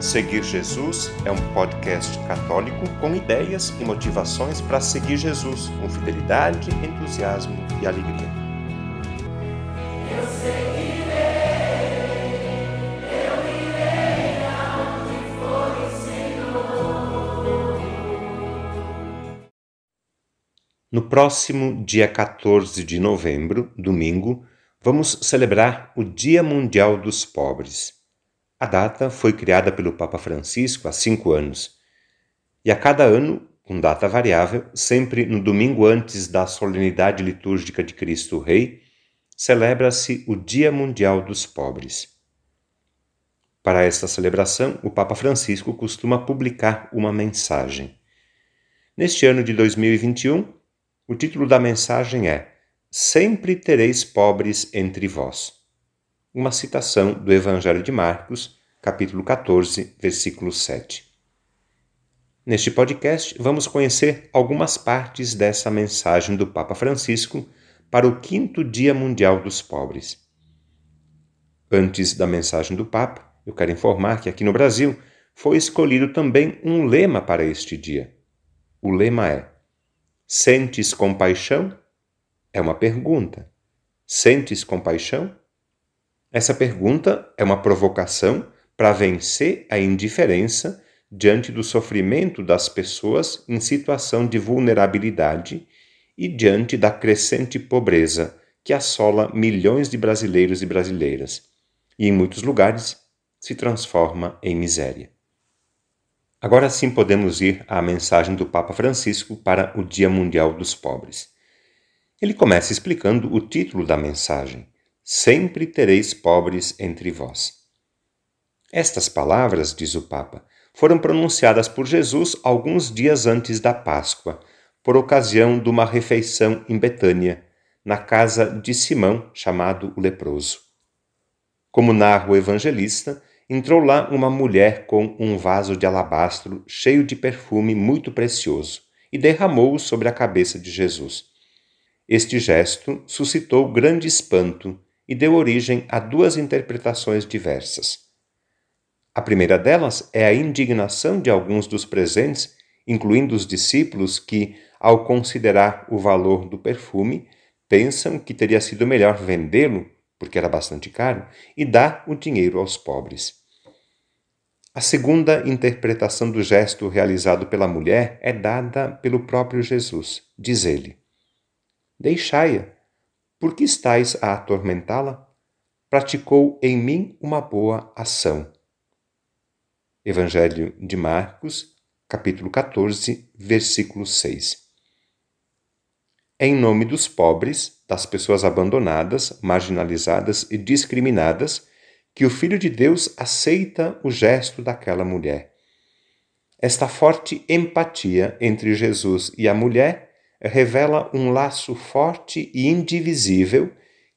Seguir Jesus é um podcast católico com ideias e motivações para seguir Jesus com fidelidade, entusiasmo e alegria. Eu seguirei, eu irei aonde for o Senhor. No próximo dia 14 de novembro, domingo, vamos celebrar o Dia Mundial dos Pobres. A data foi criada pelo Papa Francisco há cinco anos. E a cada ano, com data variável, sempre no domingo antes da solenidade litúrgica de Cristo Rei, celebra-se o Dia Mundial dos Pobres. Para esta celebração, o Papa Francisco costuma publicar uma mensagem. Neste ano de 2021, o título da mensagem é Sempre tereis pobres entre vós uma citação do Evangelho de Marcos, capítulo 14, versículo 7. Neste podcast, vamos conhecer algumas partes dessa mensagem do Papa Francisco para o quinto Dia Mundial dos Pobres. Antes da mensagem do Papa, eu quero informar que aqui no Brasil foi escolhido também um lema para este dia. O lema é: Sentes compaixão? É uma pergunta. Sentes compaixão? Essa pergunta é uma provocação para vencer a indiferença diante do sofrimento das pessoas em situação de vulnerabilidade e diante da crescente pobreza que assola milhões de brasileiros e brasileiras e, em muitos lugares, se transforma em miséria. Agora sim podemos ir à mensagem do Papa Francisco para o Dia Mundial dos Pobres. Ele começa explicando o título da mensagem sempre tereis pobres entre vós. Estas palavras, diz o Papa, foram pronunciadas por Jesus alguns dias antes da Páscoa, por ocasião de uma refeição em Betânia, na casa de Simão, chamado o leproso. Como narra o evangelista, entrou lá uma mulher com um vaso de alabastro cheio de perfume muito precioso e derramou-o sobre a cabeça de Jesus. Este gesto suscitou grande espanto e deu origem a duas interpretações diversas. A primeira delas é a indignação de alguns dos presentes, incluindo os discípulos, que, ao considerar o valor do perfume, pensam que teria sido melhor vendê-lo, porque era bastante caro, e dar o dinheiro aos pobres. A segunda interpretação do gesto realizado pela mulher é dada pelo próprio Jesus. Diz ele: Deixai-a, por que estáis a atormentá-la? Praticou em mim uma boa ação. Evangelho de Marcos, capítulo 14, versículo 6. É em nome dos pobres, das pessoas abandonadas, marginalizadas e discriminadas que o Filho de Deus aceita o gesto daquela mulher. Esta forte empatia entre Jesus e a mulher revela um laço forte e indivisível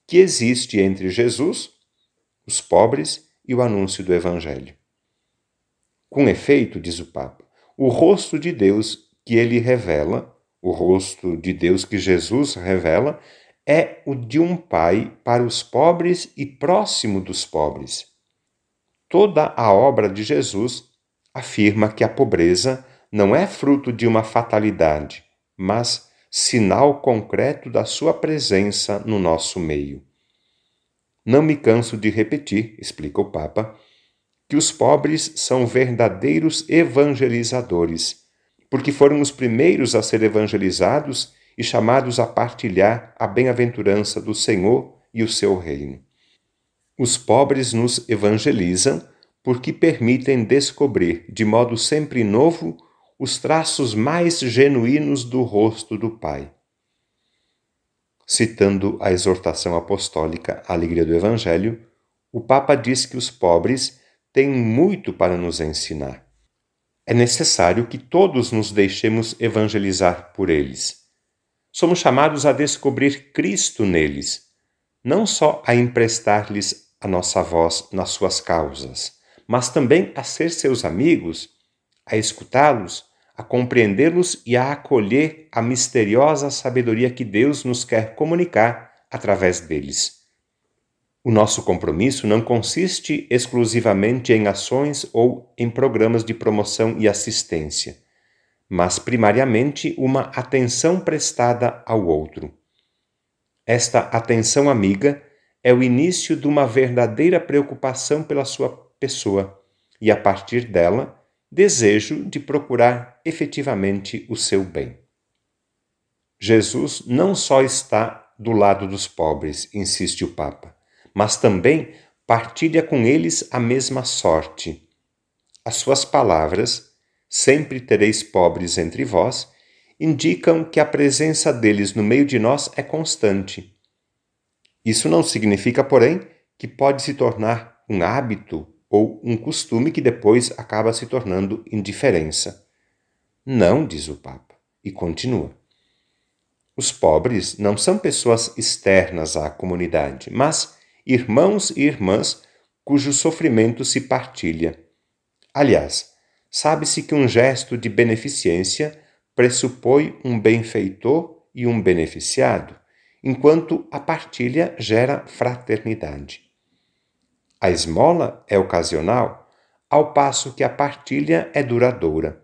que existe entre Jesus, os pobres e o anúncio do Evangelho. Com efeito, diz o Papa, o rosto de Deus que ele revela, o rosto de Deus que Jesus revela, é o de um pai para os pobres e próximo dos pobres. Toda a obra de Jesus afirma que a pobreza não é fruto de uma fatalidade, mas sinal concreto da Sua presença no nosso meio. Não me canso de repetir, explica o Papa, que os pobres são verdadeiros evangelizadores, porque foram os primeiros a ser evangelizados e chamados a partilhar a bem-aventurança do Senhor e o seu reino. Os pobres nos evangelizam porque permitem descobrir, de modo sempre novo, os traços mais genuínos do rosto do Pai. Citando a exortação apostólica à Alegria do Evangelho, o Papa diz que os pobres têm muito para nos ensinar. É necessário que todos nos deixemos evangelizar por eles. Somos chamados a descobrir Cristo neles, não só a emprestar-lhes a nossa voz nas suas causas, mas também a ser seus amigos, a escutá-los a compreendê-los e a acolher a misteriosa sabedoria que Deus nos quer comunicar através deles. O nosso compromisso não consiste exclusivamente em ações ou em programas de promoção e assistência, mas primariamente uma atenção prestada ao outro. Esta atenção amiga é o início de uma verdadeira preocupação pela sua pessoa e, a partir dela, desejo de procurar efetivamente o seu bem. Jesus não só está do lado dos pobres, insiste o Papa, mas também partilha com eles a mesma sorte. As suas palavras, sempre tereis pobres entre vós, indicam que a presença deles no meio de nós é constante. Isso não significa, porém, que pode se tornar um hábito ou um costume que depois acaba se tornando indiferença. Não, diz o Papa, e continua. Os pobres não são pessoas externas à comunidade, mas irmãos e irmãs cujo sofrimento se partilha. Aliás, sabe-se que um gesto de beneficência pressupõe um benfeitor e um beneficiado, enquanto a partilha gera fraternidade. A esmola é ocasional, ao passo que a partilha é duradoura.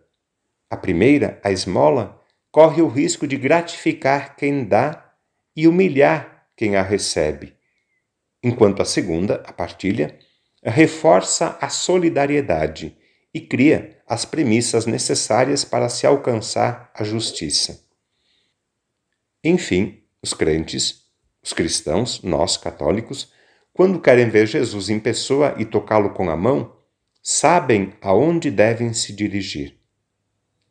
A primeira, a esmola, corre o risco de gratificar quem dá e humilhar quem a recebe, enquanto a segunda, a partilha, reforça a solidariedade e cria as premissas necessárias para se alcançar a justiça. Enfim, os crentes, os cristãos, nós católicos, quando querem ver Jesus em pessoa e tocá-lo com a mão, sabem aonde devem se dirigir.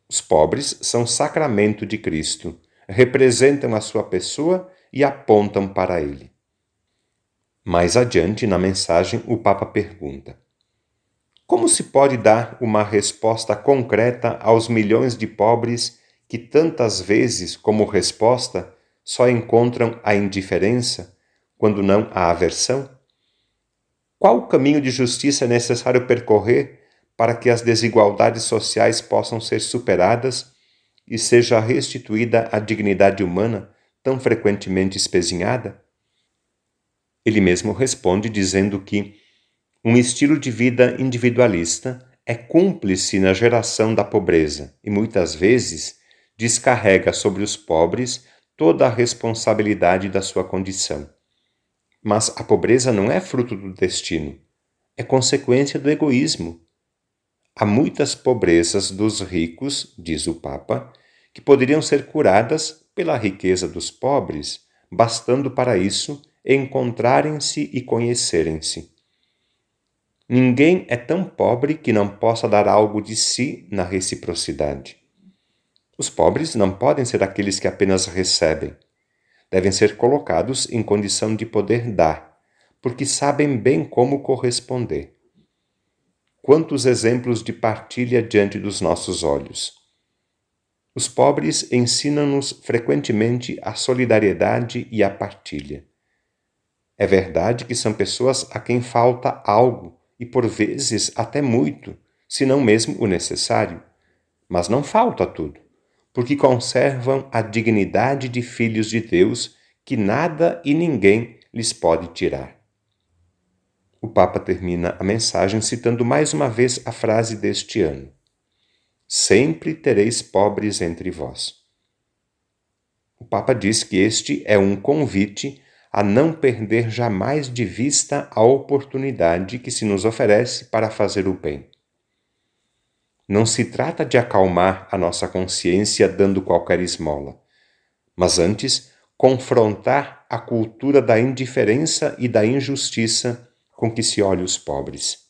Os pobres são sacramento de Cristo, representam a sua pessoa e apontam para ele. Mais adiante na mensagem, o Papa pergunta: Como se pode dar uma resposta concreta aos milhões de pobres que tantas vezes, como resposta, só encontram a indiferença, quando não a aversão? Qual caminho de justiça é necessário percorrer para que as desigualdades sociais possam ser superadas e seja restituída a dignidade humana tão frequentemente espezinhada? Ele mesmo responde dizendo que um estilo de vida individualista é cúmplice na geração da pobreza e muitas vezes descarrega sobre os pobres toda a responsabilidade da sua condição. Mas a pobreza não é fruto do destino, é consequência do egoísmo. Há muitas pobrezas dos ricos, diz o Papa, que poderiam ser curadas pela riqueza dos pobres, bastando para isso encontrarem-se e conhecerem-se. Ninguém é tão pobre que não possa dar algo de si na reciprocidade. Os pobres não podem ser aqueles que apenas recebem. Devem ser colocados em condição de poder dar, porque sabem bem como corresponder. Quantos exemplos de partilha diante dos nossos olhos! Os pobres ensinam-nos frequentemente a solidariedade e a partilha. É verdade que são pessoas a quem falta algo e por vezes até muito, se não mesmo o necessário. Mas não falta tudo, porque conservam a dignidade de filhos de Deus que nada e ninguém lhes pode tirar. O Papa termina a mensagem citando mais uma vez a frase deste ano: Sempre tereis pobres entre vós. O Papa diz que este é um convite a não perder jamais de vista a oportunidade que se nos oferece para fazer o bem. Não se trata de acalmar a nossa consciência dando qualquer esmola, mas antes confrontar a cultura da indiferença e da injustiça com que se olha os pobres.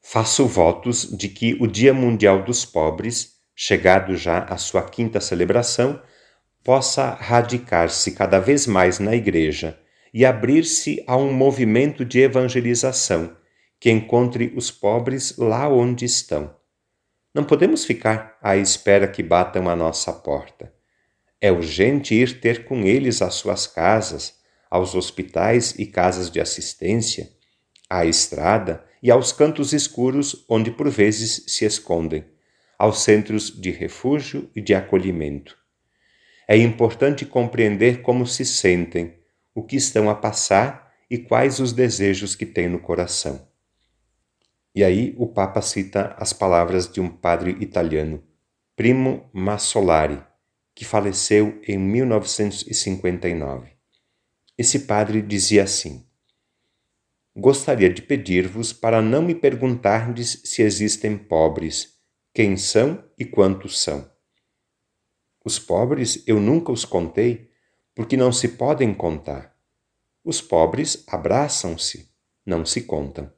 Faço votos de que o Dia Mundial dos Pobres, chegado já à sua quinta celebração, possa radicar-se cada vez mais na Igreja e abrir-se a um movimento de evangelização que encontre os pobres lá onde estão. Não podemos ficar à espera que batam a nossa porta. É urgente ir ter com eles às suas casas, aos hospitais e casas de assistência, à estrada e aos cantos escuros onde por vezes se escondem, aos centros de refúgio e de acolhimento. É importante compreender como se sentem, o que estão a passar e quais os desejos que tem no coração. E aí o Papa cita as palavras de um padre italiano, Primo Massolari, que faleceu em 1959. Esse padre dizia assim: Gostaria de pedir-vos para não me perguntardes se existem pobres, quem são e quantos são. Os pobres eu nunca os contei, porque não se podem contar. Os pobres abraçam-se, não se contam.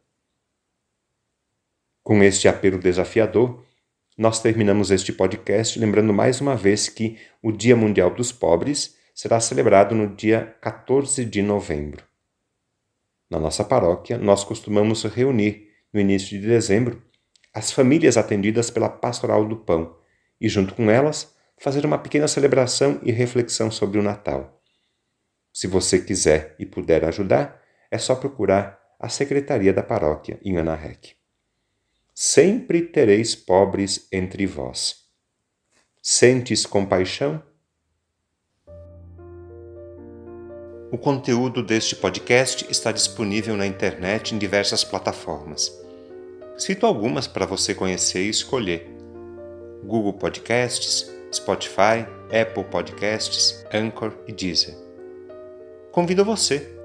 Com este apelo desafiador, nós terminamos este podcast lembrando mais uma vez que o Dia Mundial dos Pobres será celebrado no dia 14 de novembro. Na nossa paróquia, nós costumamos reunir, no início de dezembro, as famílias atendidas pela Pastoral do Pão e, junto com elas, fazer uma pequena celebração e reflexão sobre o Natal. Se você quiser e puder ajudar, é só procurar a Secretaria da Paróquia em Anarrec. Sempre tereis pobres entre vós. Sentes compaixão? O conteúdo deste podcast está disponível na internet em diversas plataformas. Cito algumas para você conhecer e escolher: Google Podcasts, Spotify, Apple Podcasts, Anchor e Deezer. Convido você